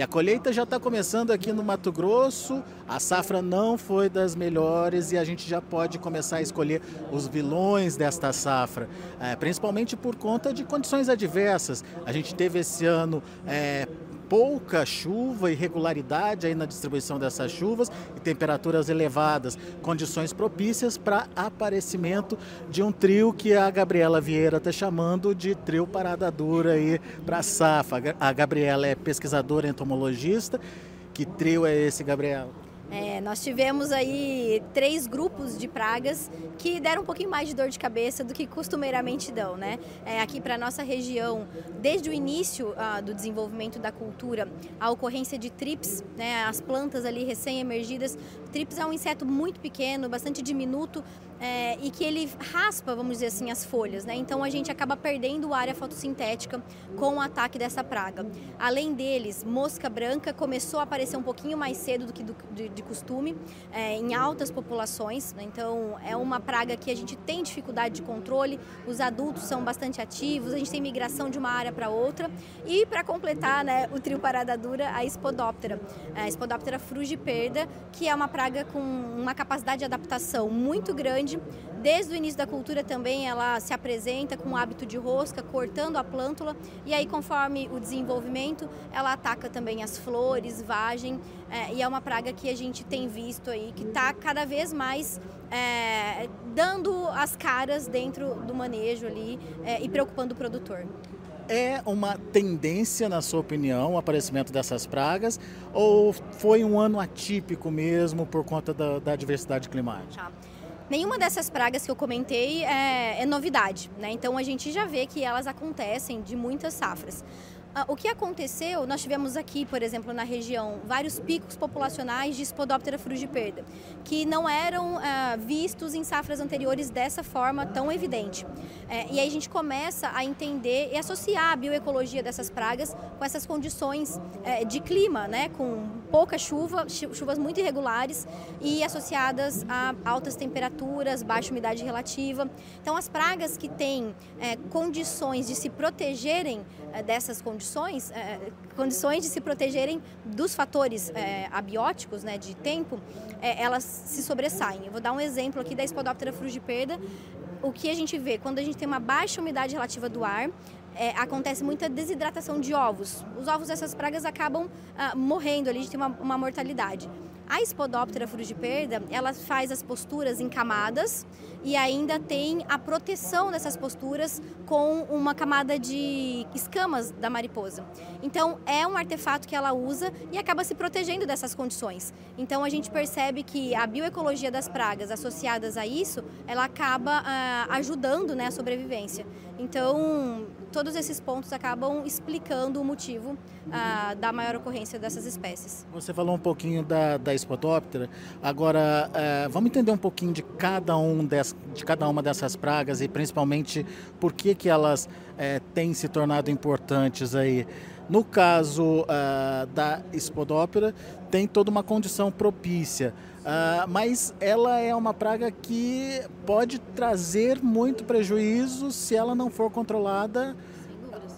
E a colheita já está começando aqui no Mato Grosso. A safra não foi das melhores e a gente já pode começar a escolher os vilões desta safra, é, principalmente por conta de condições adversas. A gente teve esse ano é, pouca chuva, irregularidade aí na distribuição dessas chuvas e temperaturas elevadas, condições propícias para aparecimento de um trio que a Gabriela Vieira está chamando de trio parada dura aí para a safra. A Gabriela é pesquisadora entomologista. Que trio é esse, Gabriela? É, nós tivemos aí três grupos de pragas que deram um pouquinho mais de dor de cabeça do que costumeiramente dão, né? É, aqui para nossa região, desde o início ah, do desenvolvimento da cultura, a ocorrência de trips, né? As plantas ali recém-emergidas. Trips é um inseto muito pequeno, bastante diminuto, é, e que ele raspa, vamos dizer assim, as folhas, né? Então a gente acaba perdendo área fotossintética com o ataque dessa praga. Além deles, mosca branca começou a aparecer um pouquinho mais cedo do que do, de, costume, é, em altas populações, né? então é uma praga que a gente tem dificuldade de controle, os adultos são bastante ativos, a gente tem migração de uma área para outra e para completar né, o trio parada dura, a Spodoptera, a Spodoptera frugiperda, que é uma praga com uma capacidade de adaptação muito grande Desde o início da cultura também ela se apresenta com o hábito de rosca, cortando a plântula e aí conforme o desenvolvimento ela ataca também as flores, vagem é, e é uma praga que a gente tem visto aí que está cada vez mais é, dando as caras dentro do manejo ali é, e preocupando o produtor é uma tendência, na sua opinião, o aparecimento dessas pragas? Ou foi um ano atípico mesmo por conta da, da diversidade climática? Tá. Nenhuma dessas pragas que eu comentei é, é novidade, né? Então a gente já vê que elas acontecem de muitas safras. Ah, o que aconteceu, nós tivemos aqui, por exemplo, na região, vários picos populacionais de Spodoptera frugiperda, que não eram ah, vistos em safras anteriores dessa forma tão evidente. É, e aí a gente começa a entender e associar a bioecologia dessas pragas com essas condições é, de clima, né, com pouca chuva, chuvas muito irregulares e associadas a altas temperaturas, baixa umidade relativa. Então, as pragas que têm é, condições de se protegerem é, dessas condições, é, condições de se protegerem dos fatores é, abióticos, né, de tempo, é, elas se sobressaem. Eu vou dar um exemplo aqui da Spodoptera frugiperda. O que a gente vê quando a gente tem uma baixa umidade relativa do ar, é, acontece muita desidratação de ovos. Os ovos dessas pragas acabam ah, morrendo ali, a gente tem uma, uma mortalidade. A Spodoptera frugiperda, ela faz as posturas em camadas e ainda tem a proteção dessas posturas com uma camada de escamas da mariposa. Então, é um artefato que ela usa e acaba se protegendo dessas condições. Então, a gente percebe que a bioecologia das pragas associadas a isso, ela acaba ah, ajudando né, a sobrevivência. Então, todos esses pontos acabam explicando o motivo ah, da maior ocorrência dessas espécies. Você falou um pouquinho da, da Spodoptera, agora eh, vamos entender um pouquinho de cada, um des, de cada uma dessas pragas e principalmente por que, que elas eh, têm se tornado importantes aí. No caso uh, da Spodoptera, tem toda uma condição propícia, uh, mas ela é uma praga que pode trazer muito prejuízo se ela não for controlada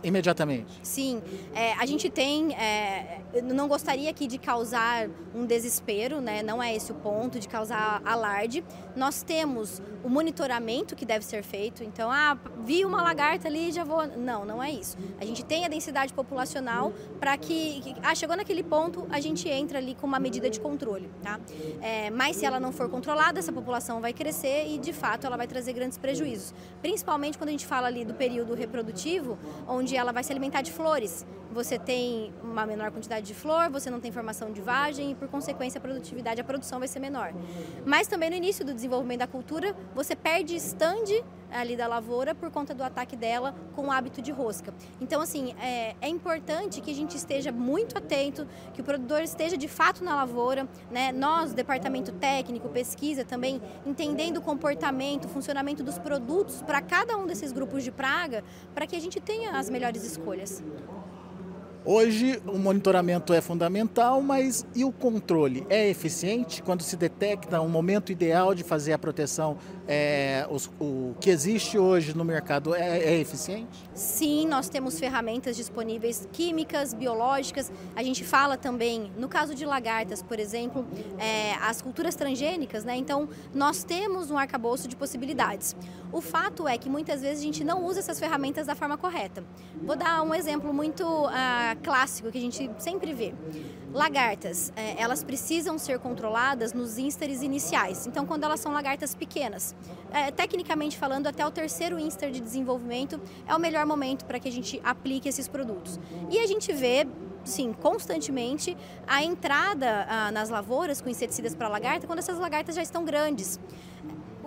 imediatamente. Sim, é, a gente tem, é, não gostaria aqui de causar um desespero, né? não é esse o ponto, de causar alarde. Nós temos o monitoramento que deve ser feito, então, ah, vi uma lagarta ali já vou... Não, não é isso. A gente tem a densidade populacional para que, ah, chegou naquele ponto, a gente entra ali com uma medida de controle, tá? É, mas se ela não for controlada, essa população vai crescer e, de fato, ela vai trazer grandes prejuízos. Principalmente quando a gente fala ali do período reprodutivo, onde onde ela vai se alimentar de flores. Você tem uma menor quantidade de flor, você não tem formação de vagem e, por consequência, a produtividade, a produção vai ser menor. Mas também no início do desenvolvimento da cultura, você perde stand ali da lavoura por conta do ataque dela com o hábito de rosca. Então, assim, é, é importante que a gente esteja muito atento, que o produtor esteja de fato na lavoura, né? Nós, departamento técnico, pesquisa também, entendendo o comportamento, o funcionamento dos produtos para cada um desses grupos de praga, para que a gente tenha as melhores escolhas. Hoje o monitoramento é fundamental, mas e o controle? É eficiente quando se detecta um momento ideal de fazer a proteção é, os, o que existe hoje no mercado é, é, eficiente? Sim, nós temos ferramentas disponíveis químicas, biológicas. A gente fala também, no caso de lagartas, por exemplo, é, as culturas transgênicas, né? Então, nós temos um arcabouço de possibilidades. O fato é que muitas vezes a gente não usa essas ferramentas da forma correta. Vou dar um exemplo muito uh, clássico que a gente sempre vê. Lagartas, é, elas precisam ser controladas nos ísteres iniciais. Então, quando elas são lagartas pequenas, é, tecnicamente falando, até o terceiro íster de desenvolvimento é o melhor momento para que a gente aplique esses produtos. E a gente vê sim, constantemente a entrada ah, nas lavouras com inseticidas para lagarta quando essas lagartas já estão grandes.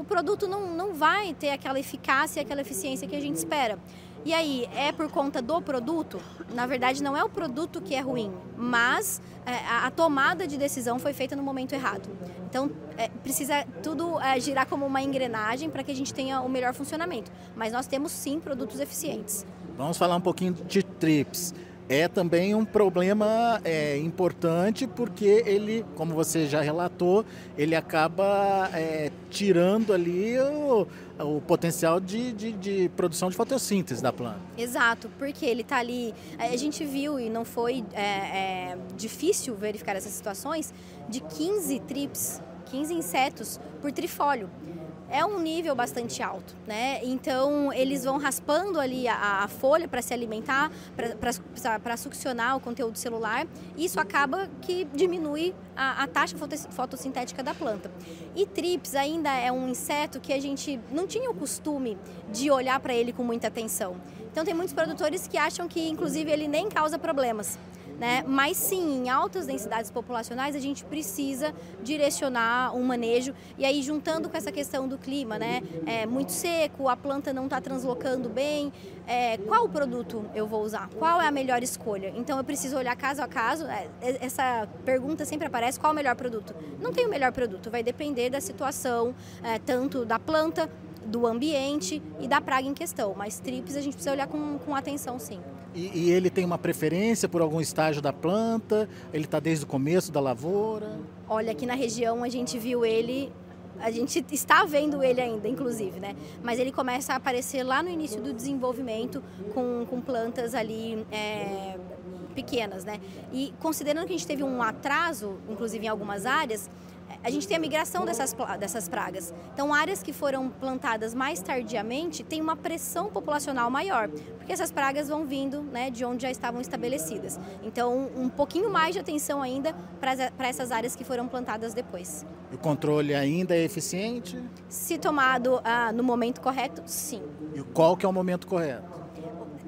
Produto não, não vai ter aquela eficácia, aquela eficiência que a gente espera. E aí, é por conta do produto? Na verdade, não é o produto que é ruim, mas é, a, a, tomada de decisão foi feita no momento errado. Então, é, precisa tudo é, girar como uma engrenagem para que a gente tenha o melhor funcionamento. Mas nós temos sim produtos eficientes. Vamos falar um pouquinho de TRIPS é também um problema é, importante porque ele, como você já relatou, ele acaba é, tirando ali o, o potencial de, de, de, produção de fotossíntese da planta. Exato, porque ele está ali. A gente viu e não foi é, é difícil verificar essas situações de 15 trips, 15 insetos por trifólio é um nível bastante alto, né? Então eles vão raspando ali a, a folha para se alimentar, para succionar o conteúdo celular. Isso acaba que diminui a, a taxa fotossintética da planta. E trips ainda é um inseto que a gente não tinha o costume de olhar para ele com muita atenção. Então tem muitos produtores que acham que inclusive ele nem causa problemas. Né? Mas sim, em altas densidades populacionais a gente precisa direcionar um manejo e aí juntando com essa questão do clima, né? É muito seco, a planta não está translocando bem. É, qual produto eu vou usar? Qual é a melhor escolha? Então eu preciso olhar caso a caso. É, essa pergunta sempre aparece: qual é o melhor produto? Não tem o melhor produto, vai depender da situação, é, tanto da planta, do ambiente e da praga em questão. Mas trips a gente precisa olhar com, com atenção, sim. E, e, ele tem uma preferência por algum estágio da planta? Ele está desde o começo da lavoura? Olha, aqui na região a gente viu ele, a gente está vendo ele ainda, inclusive, né? Mas ele começa a aparecer lá no início do desenvolvimento com, com plantas ali é, pequenas, né? E considerando que a gente teve um atraso, inclusive em algumas áreas, a gente tem a migração dessas, dessas pragas. Então, áreas que foram plantadas mais tardiamente têm uma pressão populacional maior, porque essas pragas vão vindo né, de onde já estavam estabelecidas. Então, um pouquinho mais de atenção ainda para essas áreas que foram plantadas depois. O controle ainda é eficiente? Se tomado ah, no momento correto, sim. E qual que é o momento correto?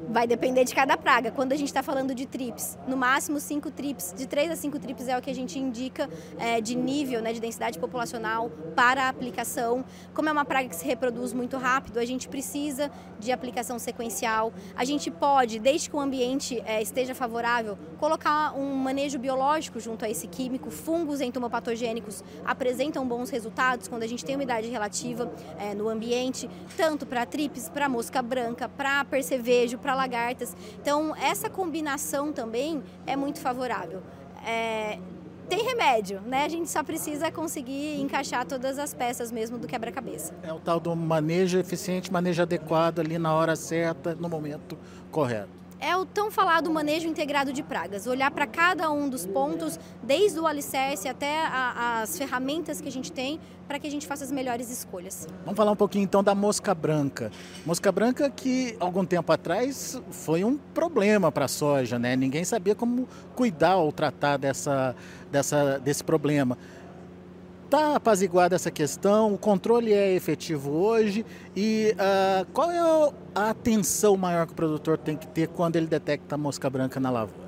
Vai depender de cada praga. Quando a gente está falando de trips, no máximo 5 trips, de 3 a 5 trips é o que a gente indica é, de nível, né, de densidade populacional para a aplicação. Como é uma praga que se reproduz muito rápido, a gente precisa de aplicação sequencial. A gente pode, desde que o ambiente é, esteja favorável, colocar um manejo biológico junto a esse químico. Fungos entomopatogênicos apresentam bons resultados quando a gente tem umidade relativa é, no ambiente, tanto para trips, para mosca branca, para percevejo, para lagartas. Então, essa combinação também é muito favorável. É, tem remédio, né? A gente só precisa conseguir encaixar todas as peças mesmo do quebra-cabeça. É o tal do manejo eficiente, manejo adequado ali na hora certa, no momento correto é o tão falado manejo integrado de pragas. Olhar para cada um dos pontos, desde o alicerce até a, as ferramentas que a gente tem, para que a gente faça as melhores escolhas. Vamos falar um pouquinho então da mosca branca. Mosca branca que algum tempo atrás foi um problema para a soja, né? Ninguém sabia como cuidar ou tratar dessa, dessa, desse problema. Está apaziguada essa questão, o controle é efetivo hoje e uh, qual é a atenção maior que o produtor tem que ter quando ele detecta mosca branca na lavoura?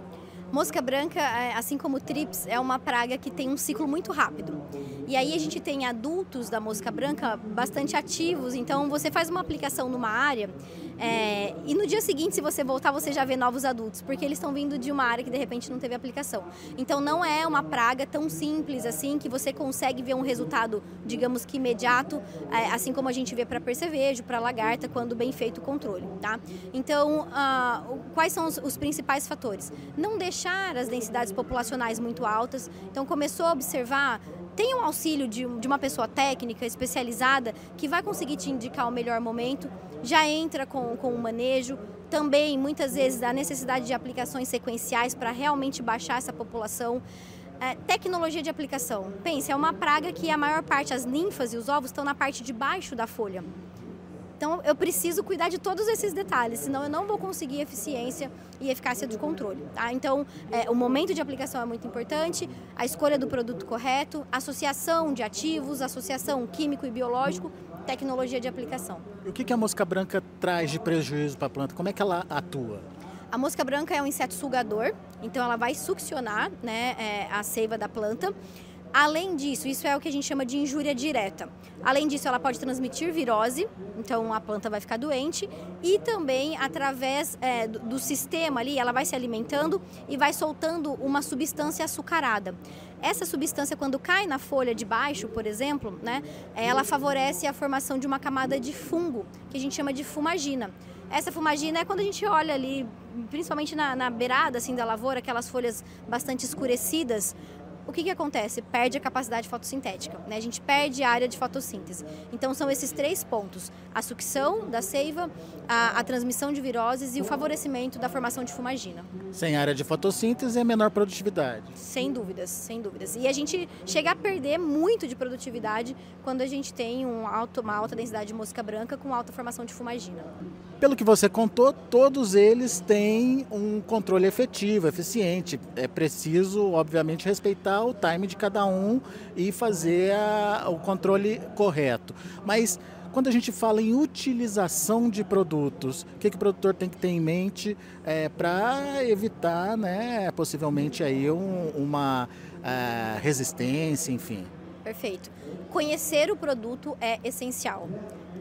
Mosca branca, é, assim como trips, é uma praga que tem um ciclo muito rápido. E aí a gente tem adultos da mosca branca bastante ativos, então você faz uma aplicação numa área é, e no dia seguinte, se você voltar, você já vê novos adultos, porque eles estão vindo de uma área que de repente não teve aplicação. Então não é uma praga tão simples assim que você consegue ver um resultado, digamos que imediato, é, assim como a gente vê para percevejo, para lagarta, quando bem feito o controle, tá? Então, uh, quais são os, os principais fatores? Não deixar as densidades populacionais muito altas. Então começou a observar tem um auxílio de, de, uma pessoa técnica especializada que vai conseguir te indicar o melhor momento, já entra com, com o manejo. Também, muitas vezes, a necessidade de aplicações sequenciais para realmente baixar essa população. É, tecnologia de aplicação. Pense, é uma praga que a maior parte, as ninfas e os ovos, estão na parte de baixo da folha. Então eu preciso cuidar de todos esses detalhes, senão eu não vou conseguir eficiência e eficácia do controle. Tá? Então é, o momento de aplicação é muito importante, a escolha do produto correto, associação de ativos, associação químico e biológico, tecnologia de aplicação. E o que a mosca branca traz de prejuízo para a planta? Como é que ela atua? A mosca branca é um inseto sugador, então ela vai succionar né, é, a seiva da planta. Além disso, isso é o que a gente chama de injúria direta. Além disso, ela pode transmitir virose, então a planta vai ficar doente, e também através é, do, sistema ali, ela vai se alimentando e vai soltando uma substância açucarada. Essa substância, quando cai na folha de baixo, por exemplo, né, ela favorece a formação de uma camada de fungo, que a gente chama de fumagina. Essa fumagina é quando a gente olha ali, principalmente na, na beirada assim, da lavoura, aquelas folhas bastante escurecidas, o que, que acontece? Perde a capacidade fotossintética, né? a gente perde a área de fotossíntese. Então são esses três pontos: a sucção da seiva, a, a transmissão de viroses e o favorecimento da formação de fumagina. Sem área de fotossíntese é menor produtividade. Sem dúvidas, sem dúvidas. E a gente chega a perder muito de produtividade quando a gente tem um alto, uma alta densidade de mosca branca com alta formação de fumagina. Pelo que você contou, todos eles têm um controle efetivo, eficiente. É preciso, obviamente, respeitar o time de cada um e fazer a, o controle correto. Mas quando a gente fala em utilização de produtos, o que, que o produtor tem que ter em mente é, para evitar, né, possivelmente aí um, uma uh, resistência, enfim? Perfeito. Conhecer o produto é essencial.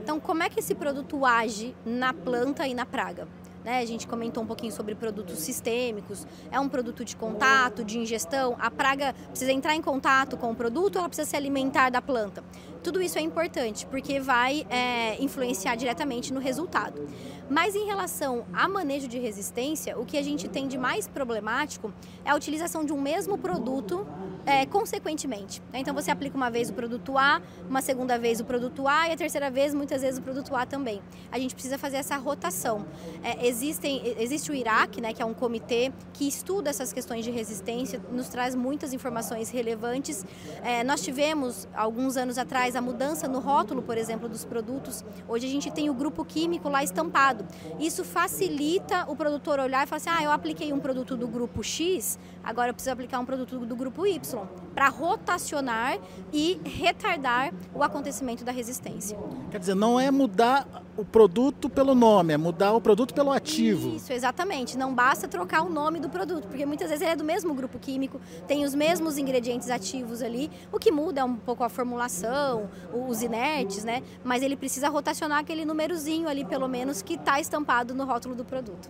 Então, como é que esse produto age na planta e na praga? Né? A gente comentou um pouquinho sobre produtos sistêmicos. É um produto de contato, de ingestão. A praga precisa entrar em contato com o produto, ela precisa se alimentar da planta. Tudo isso é importante porque vai é, influenciar diretamente no resultado. Mas em relação a manejo de resistência, o que a gente tem de mais problemático é a utilização de um mesmo produto é, consequentemente. Então você aplica uma vez o produto A, uma segunda vez o produto A e a terceira vez muitas vezes o produto A também. A gente precisa fazer essa rotação. É, existem, existe o IRAC, né, que é um comitê que estuda essas questões de resistência, nos traz muitas informações relevantes. É, nós tivemos alguns anos atrás a mudança no rótulo, por exemplo, dos produtos. Hoje a gente tem o grupo químico lá estampado isso facilita o produtor olhar e falar assim: ah, eu apliquei um produto do grupo X, agora eu preciso aplicar um produto do grupo Y, para rotacionar e retardar o acontecimento da resistência. Quer dizer, não é mudar o produto pelo nome, é mudar o produto pelo ativo. Isso, exatamente. Não basta trocar o nome do produto, porque muitas vezes ele é do mesmo grupo químico, tem os mesmos ingredientes ativos ali. O que muda é um pouco a formulação, os inertes, né? Mas ele precisa rotacionar aquele númerozinho ali, pelo menos, que está estampado no rótulo do produto.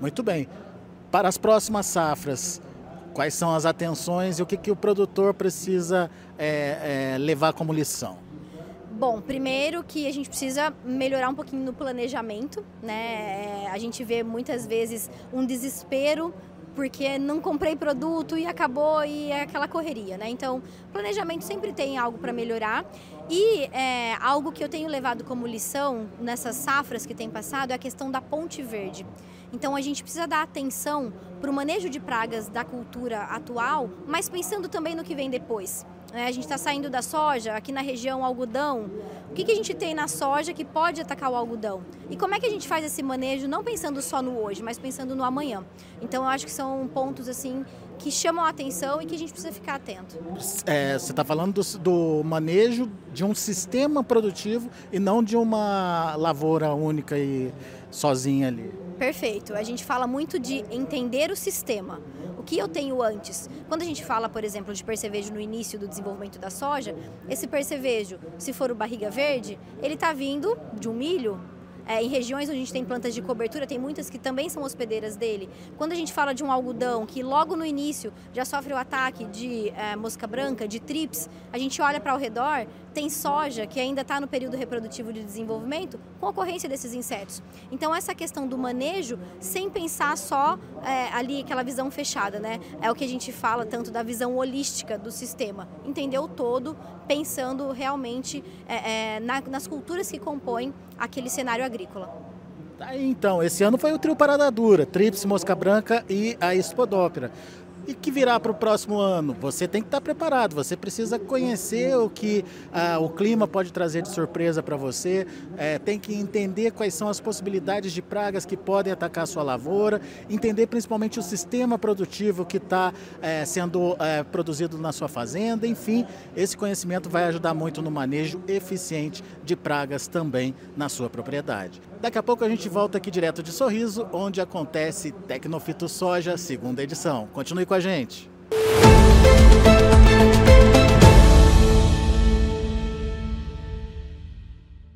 Muito bem. Para as próximas safras, quais são as atenções e o que, que o produtor precisa é, é, levar como lição? Bom, primeiro que a gente precisa melhorar um pouquinho no planejamento, né? É, a gente vê muitas vezes um desespero porque não comprei produto e acabou e é aquela correria, né? Então, planejamento sempre tem algo para melhorar e é, algo que eu tenho levado como lição nessas safras que tem passado é a questão da ponte verde. Então, a gente precisa dar atenção para o manejo de pragas da cultura atual, mas pensando também no que vem depois. Né? A gente está saindo da soja, aqui na região algodão. O que, que a gente tem na soja que pode atacar o algodão? E como é que a gente faz esse manejo, não pensando só no hoje, mas pensando no amanhã? Então, eu acho que são pontos assim que chamam a atenção e que a gente precisa ficar atento. É, você está falando do, do, manejo de um sistema produtivo e não de uma lavoura única e sozinha ali. Perfeito. A gente fala muito de entender o sistema. Que eu tenho antes? Quando a gente fala, por exemplo, de percevejo no início do desenvolvimento da soja, esse percevejo, se for o barriga verde, ele está vindo de um milho, é, em regiões onde a gente tem plantas de cobertura, tem muitas que também são hospedeiras dele. Quando a gente fala de um algodão que logo no início já sofre o ataque de é, mosca branca, de trips, a gente olha para o redor, tem soja que ainda está no período reprodutivo de desenvolvimento com ocorrência desses insetos. Então essa questão do manejo, sem pensar só é, ali aquela visão fechada, né? É o que a gente fala tanto da visão holística do sistema, entender o todo, pensando realmente é, é, na, nas culturas que compõem aquele cenário agrícola. Tá então, esse ano foi o trio Parada Dura, Trips, Mosca Branca e a Espodópera e que virá para o próximo ano? Você tem que estar preparado, você precisa conhecer o que ah, o clima pode trazer de surpresa para você, é, tem que entender quais são as possibilidades de pragas que podem atacar a sua lavoura, entender principalmente o sistema produtivo que está é, sendo é, produzido na sua fazenda, enfim, esse conhecimento vai ajudar muito no manejo eficiente de pragas também na sua propriedade. Daqui a pouco a gente volta aqui direto de Sorriso, onde acontece Tecnofito Soja, segunda edição. Continue com a gente.